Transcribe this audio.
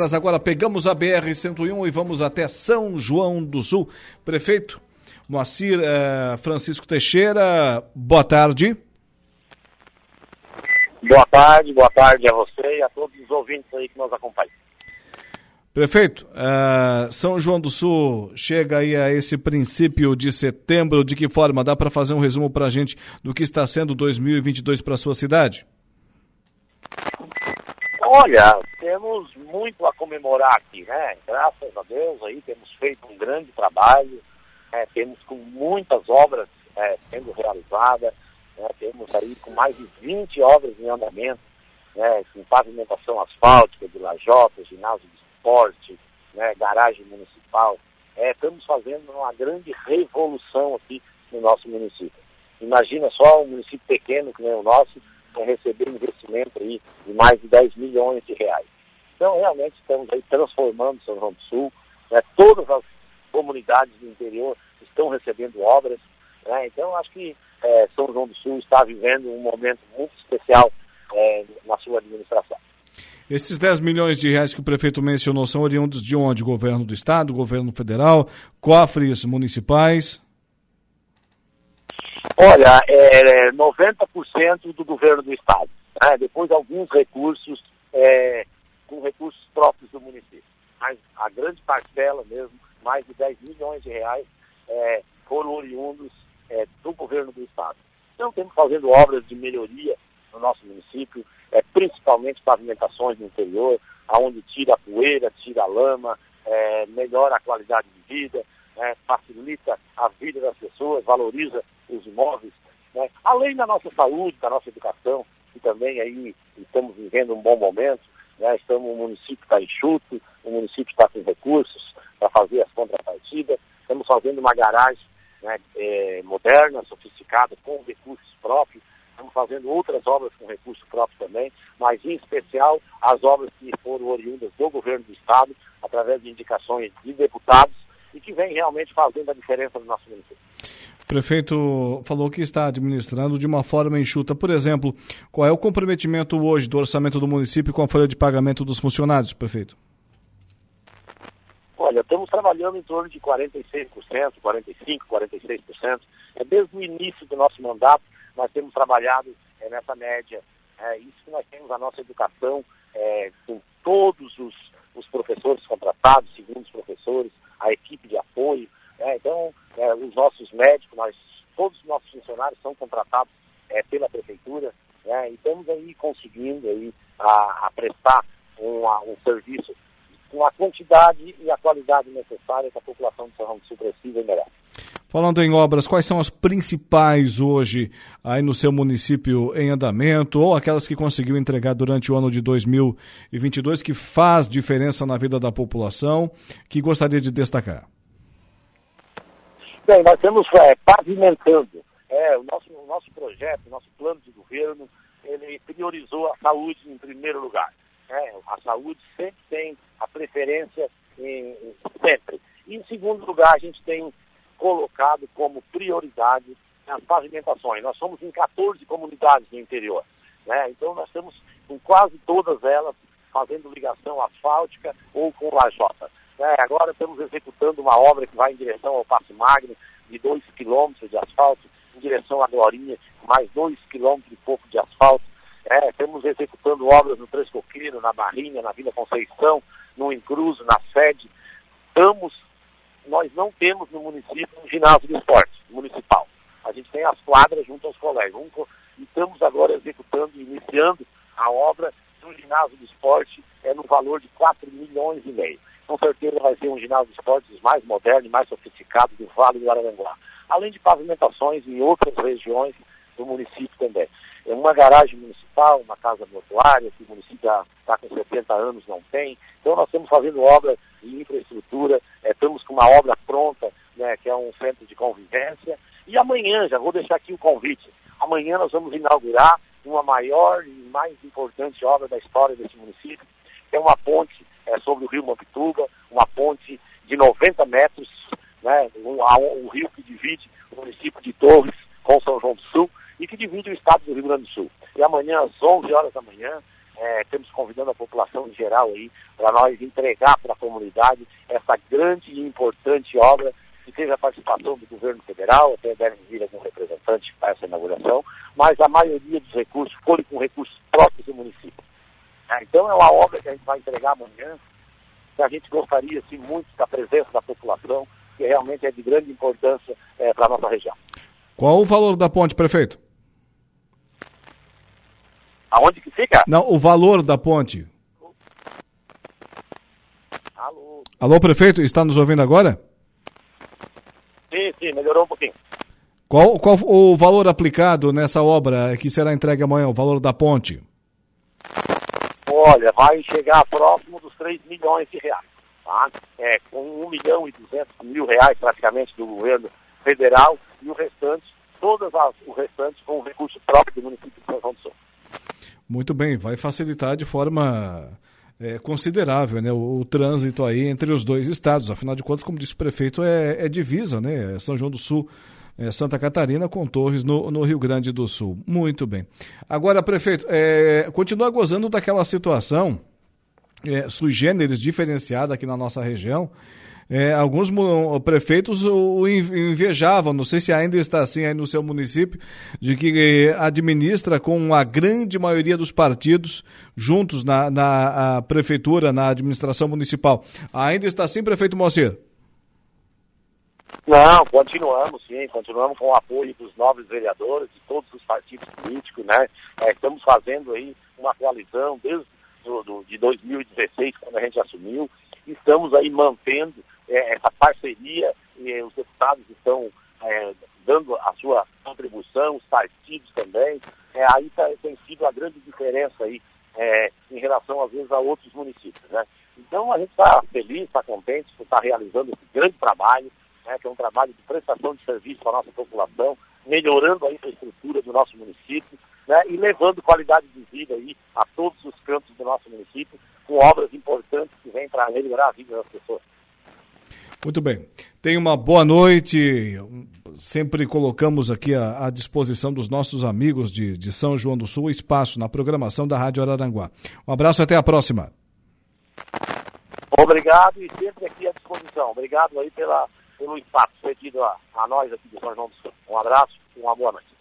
Agora pegamos a BR-101 e vamos até São João do Sul. Prefeito Moacir eh, Francisco Teixeira, boa tarde. Boa tarde, boa tarde a você e a todos os ouvintes aí que nos acompanham. Prefeito, eh, São João do Sul chega aí a esse princípio de setembro, de que forma? Dá para fazer um resumo para a gente do que está sendo 2022 para a sua cidade? Olha, temos muito a comemorar aqui, né? Graças a Deus aí temos feito um grande trabalho, né? temos com muitas obras é, sendo realizadas, né? temos aí com mais de 20 obras em andamento, né? com pavimentação asfáltica de lajota, ginásio de esporte, né? garagem municipal. É, estamos fazendo uma grande revolução aqui no nosso município. Imagina só um município pequeno que nem o nosso, com receber investimento aí de mais de 10 milhões de reais. Então, realmente, estamos aí transformando São João do Sul. Né? Todas as comunidades do interior estão recebendo obras. Né? Então, acho que é, São João do Sul está vivendo um momento muito especial é, na sua administração. Esses 10 milhões de reais que o prefeito mencionou são oriundos de onde? Governo do Estado, governo federal, cofres municipais? Olha, é 90% do governo do Estado. Né? Depois alguns recursos é, com recursos próprios do município. Mas a grande parcela mesmo, mais de 10 milhões de reais, é, foram oriundos é, do governo do Estado. Então, temos fazendo obras de melhoria no nosso município, é, principalmente pavimentações no interior, aonde tira a poeira, tira a lama, é, melhora a qualidade de vida, é, facilita a vida das pessoas, valoriza imóveis, né? além da nossa saúde, da nossa educação, que também aí estamos vivendo um bom momento, né? estamos, o município está enxuto, o município está com recursos para fazer as contrapartidas, estamos fazendo uma garagem né, é, moderna, sofisticada, com recursos próprios, estamos fazendo outras obras com recursos próprios também, mas em especial as obras que foram oriundas do governo do Estado, através de indicações de deputados, e que vem realmente fazendo a diferença no nosso município. Prefeito falou que está administrando de uma forma enxuta. Por exemplo, qual é o comprometimento hoje do orçamento do município com a folha de pagamento dos funcionários, prefeito? Olha, estamos trabalhando em torno de 46%, 45%, 46%. É desde o início do nosso mandato, nós temos trabalhado é, nessa média. É, isso que nós temos a nossa educação é, com todos os, os professores contratados, segundo os professores, a equipe de apoio. Né? Então, é, os nossos médicos, nós, todos os nossos funcionários são contratados é, pela prefeitura né? e estamos aí conseguindo aí, a, a prestar um serviço com a quantidade e a qualidade necessária que a população de São João precisa e merece. Falando em obras, quais são as principais hoje aí no seu município em andamento ou aquelas que conseguiu entregar durante o ano de 2022 que faz diferença na vida da população, que gostaria de destacar? Bem, nós estamos é, pavimentando. É, o, nosso, o nosso projeto, o nosso plano de governo, ele priorizou a saúde em primeiro lugar. É, a saúde sempre tem a preferência, em, sempre. E em segundo lugar, a gente tem colocado como prioridade as pavimentações. Nós somos em 14 comunidades no interior. Né? Então nós estamos com quase todas elas fazendo ligação asfáltica ou com lajota. Né? Agora estamos executando uma obra que vai em direção ao Passo Magno, de 2 quilômetros de asfalto, em direção à Glorinha, mais 2 quilômetros e pouco de asfalto. É, estamos executando obras no Três Coqueiros, na Barrinha, na Vila Conceição, no Encruzo, na sede. Estamos nós não temos no município um ginásio de esporte municipal. A gente tem as quadras junto aos colégios. Um, e estamos agora executando e iniciando a obra do ginásio de esporte é no valor de 4 milhões e meio. Com certeza vai ser um ginásio de esportes mais moderno e mais sofisticado do Vale do Araranguá. Além de pavimentações em outras regiões do município também. É uma garagem municipal, uma casa mortuária, que o município está com 70 anos, não tem. Então nós estamos fazendo obra de infraestrutura, é, estamos com uma obra pronta, né, que é um centro de convivência. E amanhã, já vou deixar aqui o convite, amanhã nós vamos inaugurar uma maior e mais importante obra da história desse município, que é uma ponte é, sobre o rio Mampituba, uma ponte de 90 metros, né, um, um rio que divide o município de Torres com São João do Sul, e que divide o estado do Rio Grande do Sul. E amanhã, às 11 horas da manhã, é, temos convidando a população em geral aí para nós entregar para a comunidade essa grande e importante obra que teve a participação do governo federal, até deve vir algum representante para essa inauguração, mas a maioria dos recursos foram com recursos. É, então é uma obra que a gente vai entregar amanhã, que a gente gostaria assim, muito da presença da população, que realmente é de grande importância é, para a nossa região. Qual o valor da ponte, prefeito? Aonde que fica? Não, o valor da ponte. Alô? Alô, prefeito, está nos ouvindo agora? Sim, sim, melhorou um pouquinho. Qual, qual o valor aplicado nessa obra que será entregue amanhã, o valor da ponte? Olha, vai chegar próximo dos 3 milhões de reais. Tá? É, com 1 milhão e 200 mil reais praticamente do governo federal e o restante, todas as, o restante com o recurso próprio do município de São João do Sul. Muito bem, vai facilitar de forma é, considerável né, o, o, trânsito aí entre os dois estados. Afinal de contas, como disse o prefeito, é, é divisa, né? É São João do Sul, Santa Catarina com Torres no, no, Rio Grande do Sul. Muito bem. Agora, prefeito, é, continua gozando daquela situação é, sui generis diferenciada aqui na nossa região é, alguns prefeitos o invejavam, não sei se ainda está assim aí no seu município, de que administra com a grande maioria dos partidos juntos na, na prefeitura, na administração municipal. Ainda está assim, prefeito Moacir? Não, continuamos sim, continuamos com o apoio dos novos vereadores, de todos os partidos políticos, né? É, estamos fazendo aí uma coalizão desde do, do, de 2016, quando a gente assumiu, estamos aí mantendo é, essa parceria e os deputados estão é, dando a sua contribuição, os partidos também. É, aí tá, tem sido a grande diferença aí é, em relação, às vezes, a outros municípios. Né? Então, a gente está feliz, está contente por estar realizando esse grande trabalho, né, que é um trabalho de prestação de serviço para a nossa população, melhorando a infraestrutura do nosso município né, e levando qualidade de vida aí a todos os cantos do nosso município, com obras importantes que vêm para melhorar a vida das pessoas. Muito bem. Tenha uma boa noite. Sempre colocamos aqui à, à disposição dos nossos amigos de, de São João do Sul espaço na programação da Rádio Araranguá. Um abraço e até a próxima. Obrigado e sempre aqui à disposição. Obrigado aí pela, pelo espaço cedido a, a nós aqui de São João do Sul. Um abraço e uma boa noite.